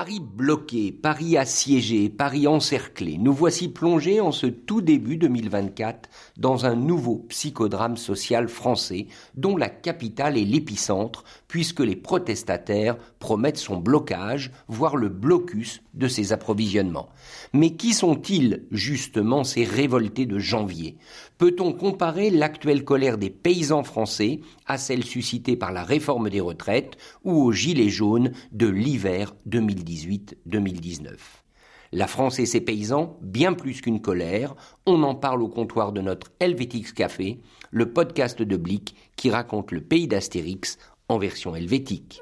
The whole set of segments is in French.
Paris bloqué, Paris assiégé, Paris encerclé, nous voici plongés en ce tout début 2024 dans un nouveau psychodrame social français dont la capitale est l'épicentre puisque les protestataires promettent son blocage, voire le blocus de ses approvisionnements. Mais qui sont-ils justement ces révoltés de janvier? Peut-on comparer l'actuelle colère des paysans français à celle suscitée par la réforme des retraites ou aux gilets jaunes de l'hiver 2018-2019 la France et ses paysans, bien plus qu'une colère, on en parle au comptoir de notre Helvétix Café, le podcast de Blick qui raconte le pays d'Astérix en version helvétique.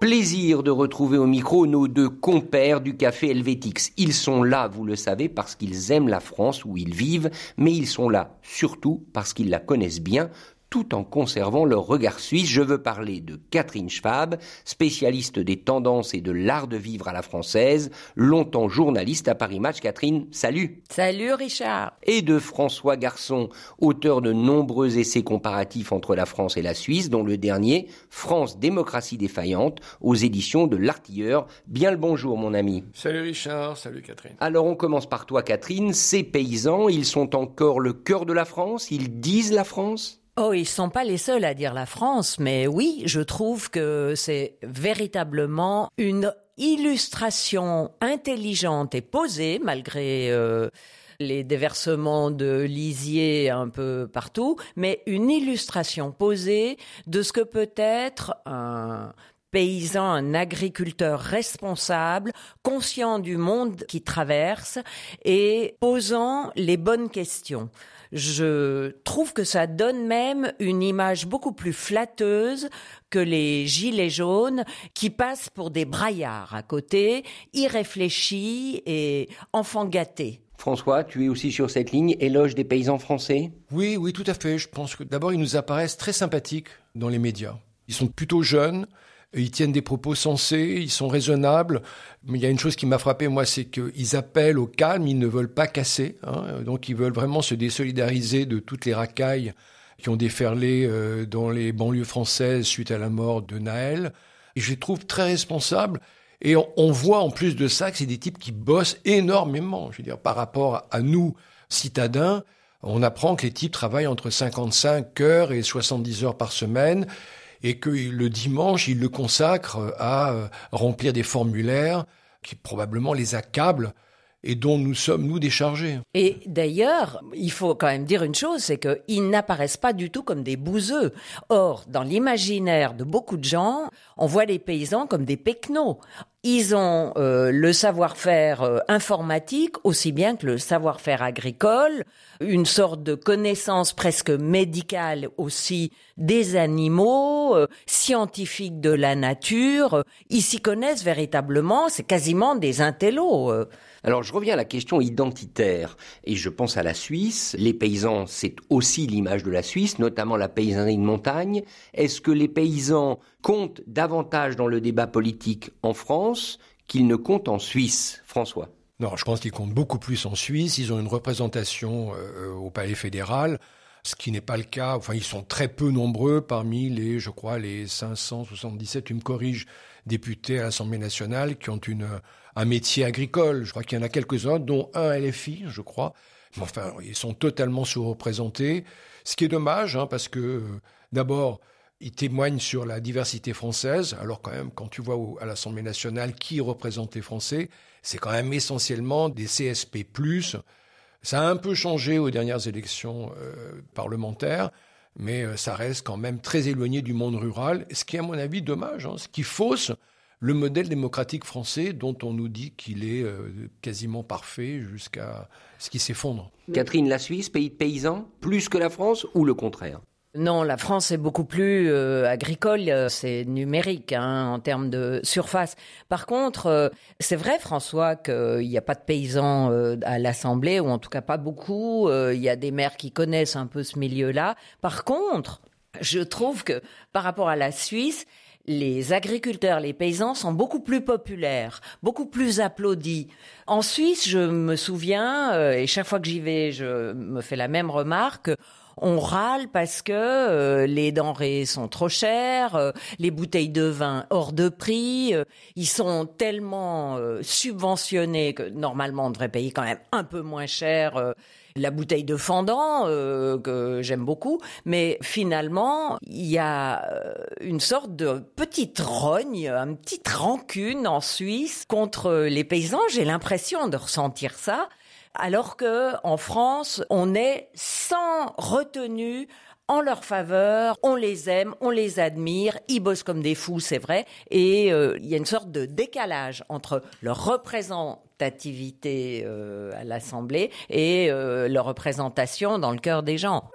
Plaisir de retrouver au micro nos deux compères du café Helvétix. Ils sont là, vous le savez, parce qu'ils aiment la France où ils vivent, mais ils sont là surtout parce qu'ils la connaissent bien, tout en conservant leur regard suisse. Je veux parler de Catherine Schwab, spécialiste des tendances et de l'art de vivre à la française, longtemps journaliste à Paris Match. Catherine, salut. Salut Richard. Et de François Garçon, auteur de nombreux essais comparatifs entre la France et la Suisse, dont le dernier, France démocratie défaillante, aux éditions de l'Artilleur. Bien le bonjour mon ami. Salut Richard, salut Catherine. Alors on commence par toi Catherine. Ces paysans, ils sont encore le cœur de la France, ils disent la France? Oh, ils sont pas les seuls à dire la France, mais oui, je trouve que c'est véritablement une illustration intelligente et posée, malgré euh, les déversements de lisier un peu partout, mais une illustration posée de ce que peut être un paysan, un agriculteur responsable, conscient du monde qui traverse et posant les bonnes questions je trouve que ça donne même une image beaucoup plus flatteuse que les gilets jaunes qui passent pour des braillards à côté, irréfléchis et enfants gâtés. François, tu es aussi sur cette ligne, éloge des paysans français? Oui, oui, tout à fait. Je pense que d'abord, ils nous apparaissent très sympathiques dans les médias. Ils sont plutôt jeunes, ils tiennent des propos sensés, ils sont raisonnables. Mais il y a une chose qui m'a frappé, moi, c'est qu'ils appellent au calme, ils ne veulent pas casser. Hein. donc ils veulent vraiment se désolidariser de toutes les racailles qui ont déferlé euh, dans les banlieues françaises suite à la mort de Naël. Et je les trouve très responsables. Et on, voit en plus de ça que c'est des types qui bossent énormément. Je veux dire, par rapport à nous, citadins, on apprend que les types travaillent entre 55 heures et 70 heures par semaine et que le dimanche, il le consacre à euh, remplir des formulaires qui probablement les accablent et dont nous sommes, nous, déchargés. Et d'ailleurs, il faut quand même dire une chose, c'est qu'ils n'apparaissent pas du tout comme des bouseux. Or, dans l'imaginaire de beaucoup de gens, on voit les paysans comme des pecnos. Ils ont euh, le savoir-faire euh, informatique aussi bien que le savoir-faire agricole, une sorte de connaissance presque médicale aussi des animaux, euh, scientifiques de la nature. Ils s'y connaissent véritablement, c'est quasiment des intellos. Alors je reviens à la question identitaire et je pense à la Suisse. Les paysans, c'est aussi l'image de la Suisse, notamment la paysannerie de montagne. Est-ce que les paysans comptent davantage dans le débat politique en France qu'ils ne comptent en Suisse, François non, je pense qu'ils comptent beaucoup plus en Suisse. Ils ont une représentation euh, au Palais fédéral, ce qui n'est pas le cas. Enfin, ils sont très peu nombreux parmi les, je crois, les 577, tu me corriges, députés à l'Assemblée nationale qui ont une, un métier agricole. Je crois qu'il y en a quelques-uns, dont un LFI, je crois. Mais enfin, ils sont totalement sous-représentés. Ce qui est dommage, hein, parce que, euh, d'abord, ils témoignent sur la diversité française. Alors quand même, quand tu vois à l'Assemblée nationale qui représente les Français, c'est quand même essentiellement des CSP+. Ça a un peu changé aux dernières élections euh, parlementaires, mais euh, ça reste quand même très éloigné du monde rural, ce qui est à mon avis dommage, hein, ce qui fausse le modèle démocratique français dont on nous dit qu'il est euh, quasiment parfait jusqu'à ce qu'il s'effondre. Catherine, la Suisse, pays de paysans, plus que la France ou le contraire? Non, la France est beaucoup plus euh, agricole, euh, c'est numérique hein, en termes de surface. Par contre, c'est vrai, François, qu'il n'y a pas de paysans à l'Assemblée, ou en tout cas pas beaucoup. Il y a des maires qui connaissent un peu ce milieu-là. Par contre, je trouve que par rapport à la Suisse, les agriculteurs, les paysans sont beaucoup plus populaires, beaucoup plus applaudis. En Suisse, je me souviens, euh, et chaque fois que j'y vais, je me fais la même remarque, on râle parce que euh, les denrées sont trop chères, euh, les bouteilles de vin hors de prix, euh, ils sont tellement subventionnés que normalement on devrait payer quand même un peu moins cher la bouteille de fendant que j'aime beaucoup, mais finalement il y a une sorte de petite rogne, une petite rancune en Suisse contre les paysans. J'ai l'impression de ressentir ça alors que en France, on est sans retenue en leur faveur, on les aime, on les admire, ils bossent comme des fous, c'est vrai, et euh, il y a une sorte de décalage entre leur représentativité euh, à l'Assemblée et euh, leur représentation dans le cœur des gens.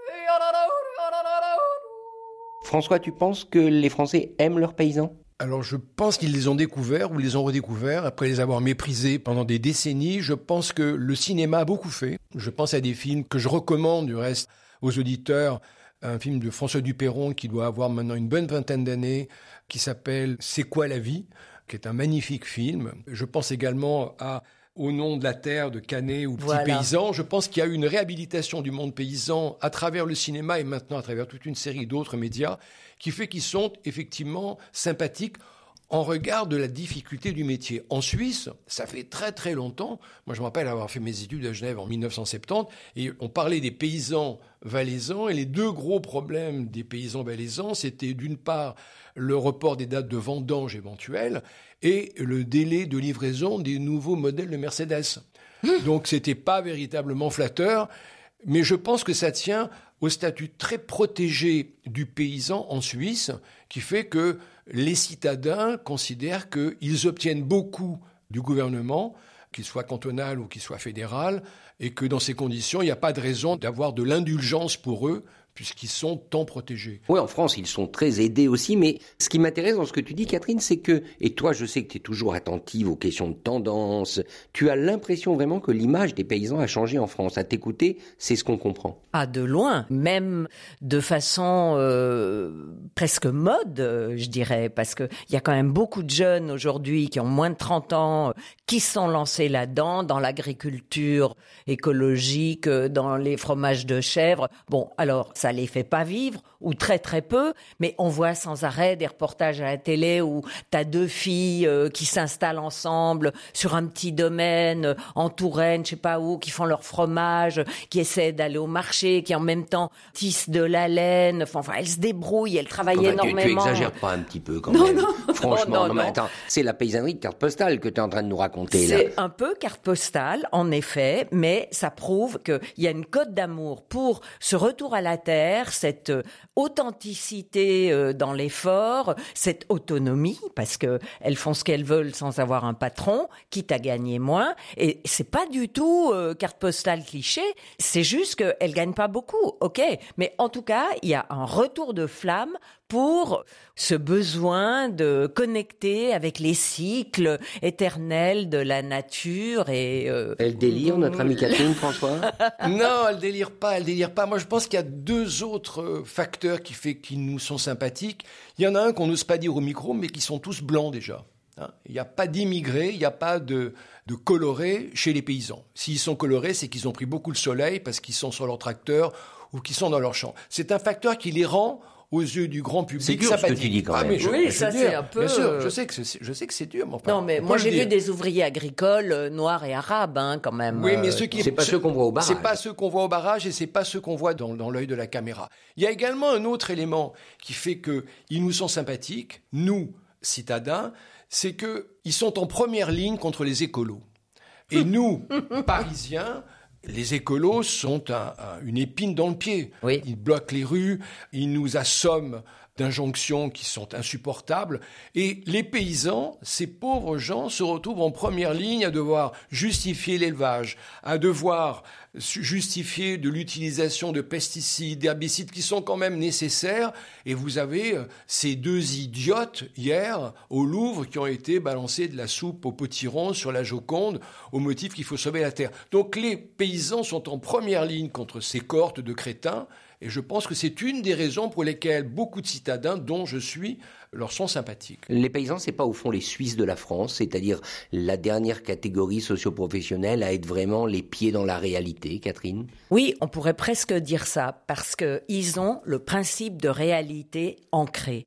François, tu penses que les Français aiment leurs paysans? Alors je pense qu'ils les ont découverts ou les ont redécouverts après les avoir méprisés pendant des décennies. Je pense que le cinéma a beaucoup fait. Je pense à des films que je recommande du reste aux auditeurs. Un film de François Duperron qui doit avoir maintenant une bonne vingtaine d'années, qui s'appelle C'est quoi la vie qui est un magnifique film. Je pense également à au nom de la terre de Canet ou Petit Paysan. Je pense qu'il y a eu une réhabilitation du monde paysan à travers le cinéma et maintenant à travers toute une série d'autres médias qui fait qu'ils sont effectivement sympathiques en regard de la difficulté du métier. En Suisse, ça fait très très longtemps, moi je me rappelle avoir fait mes études à Genève en 1970, et on parlait des paysans valaisans, et les deux gros problèmes des paysans valaisans, c'était d'une part le report des dates de vendange éventuelles, et le délai de livraison des nouveaux modèles de Mercedes. Donc c'était pas véritablement flatteur, mais je pense que ça tient au statut très protégé du paysan en Suisse, qui fait que les citadins considèrent qu'ils obtiennent beaucoup du gouvernement, qu'il soit cantonal ou qu'il soit fédéral, et que dans ces conditions, il n'y a pas de raison d'avoir de l'indulgence pour eux puisqu'ils sont tant protégés. Oui, en France, ils sont très aidés aussi, mais ce qui m'intéresse dans ce que tu dis, Catherine, c'est que, et toi, je sais que tu es toujours attentive aux questions de tendance, tu as l'impression vraiment que l'image des paysans a changé en France. À t'écouter, c'est ce qu'on comprend. Ah, de loin, même de façon euh, presque mode, euh, je dirais, parce qu'il y a quand même beaucoup de jeunes aujourd'hui qui ont moins de 30 ans, qui sont lancés là-dedans, dans l'agriculture écologique, dans les fromages de chèvre. Bon, alors, ça les fait pas vivre ou très très peu, mais on voit sans arrêt des reportages à la télé où tu as deux filles euh, qui s'installent ensemble sur un petit domaine euh, en Touraine, je sais pas où, qui font leur fromage, qui essaient d'aller au marché, qui en même temps tissent de la laine. Enfin, elles se débrouillent, elles travaillent énormément. Tu, tu, exagères pas un petit peu quand même. Franchement, non, non, attends, c'est la paysannerie de carte postale que tu es en train de nous raconter là. C'est un peu carte postale, en effet, mais ça prouve qu'il y a une cote d'amour pour ce retour à la terre cette euh, authenticité euh, dans l'effort, cette autonomie, parce que elles font ce qu'elles veulent sans avoir un patron, quitte à gagner moins. Et c'est pas du tout euh, carte postale cliché. C'est juste qu'elles gagnent pas beaucoup, ok. Mais en tout cas, il y a un retour de flamme pour ce besoin de connecter avec les cycles éternels de la nature et euh, elle délire notre amie Catherine François non elle délire pas elle délire pas moi je pense qu'il y a deux autres euh, facteurs qui fait qu'ils nous sont sympathiques il y en a un qu'on n'ose pas dire au micro mais qui sont tous blancs déjà hein. il n'y a pas d'immigrés, il n'y a pas de, de colorés chez les paysans. S'ils sont colorés, c'est qu'ils ont pris beaucoup de soleil parce qu'ils sont sur leur tracteur ou qu'ils sont dans leur champ. C'est un facteur qui les rend aux yeux du grand public. C'est dur ce que tu dis quand ah, même. oui, ça c'est un peu. Bien sûr, je sais que c'est, je sais que c'est dur. non, mais moi j'ai vu des ouvriers agricoles euh, noirs et arabes, hein, quand même. Oui, mais ceux qui c'est pas ceux qu'on voit au barrage. C'est pas ceux qu'on voit au barrage et c'est pas ceux qu'on voit dans, dans l'œil de la caméra. Il y a également un autre élément qui fait que ils nous sont sympathiques, nous citadins, c'est que ils sont en première ligne contre les écolos. Et nous, Parisiens, les écolos sont une épine dans le pied. Ils bloquent les rues, ils nous assomment d'injonctions qui sont insupportables. Et les paysans, ces pauvres gens, se retrouvent en première ligne à devoir justifier l'élevage, à devoir justifier de l'utilisation de pesticides, d'herbicides qui sont quand même nécessaires. Et vous avez euh, ces deux idiotes hier au Louvre qui ont été balancés de la soupe au potiron sur la Joconde au motif qu'il faut sauver la terre. Donc les paysans sont en première ligne contre ces cohortes de crétins et je pense que c'est une des raisons pour lesquelles beaucoup de citadins, dont je suis, leur sont sympathiques. Les paysans, c'est pas au fond les Suisses de la France, c'est-à-dire la dernière catégorie socio-professionnelle à être vraiment les pieds dans la réalité réalité, Catherine? Oui, on pourrait presque dire ça, parce qu'ils ont le principe de réalité ancré.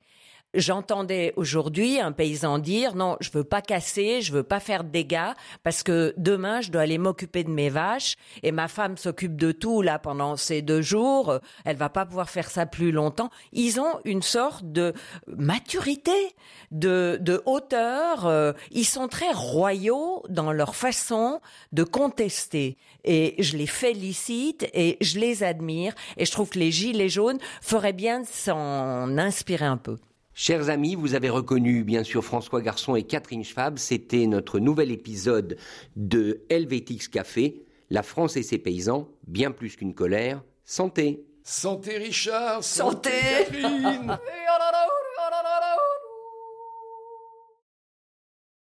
J'entendais aujourd'hui un paysan dire non, je veux pas casser, je veux pas faire de dégâts parce que demain je dois aller m'occuper de mes vaches et ma femme s'occupe de tout là pendant ces deux jours. Elle va pas pouvoir faire ça plus longtemps. Ils ont une sorte de maturité, de, hauteur. Euh, ils sont très royaux dans leur façon de contester et je les félicite et je les admire et je trouve que les gilets jaunes feraient bien de s'en inspirer un peu. Chers amis, vous avez reconnu bien sûr François Garçon et Catherine Schwab. C'était notre nouvel épisode de Helvetix Café. La France et ses paysans, bien plus qu'une colère. Santé Santé Richard Santé, Catherine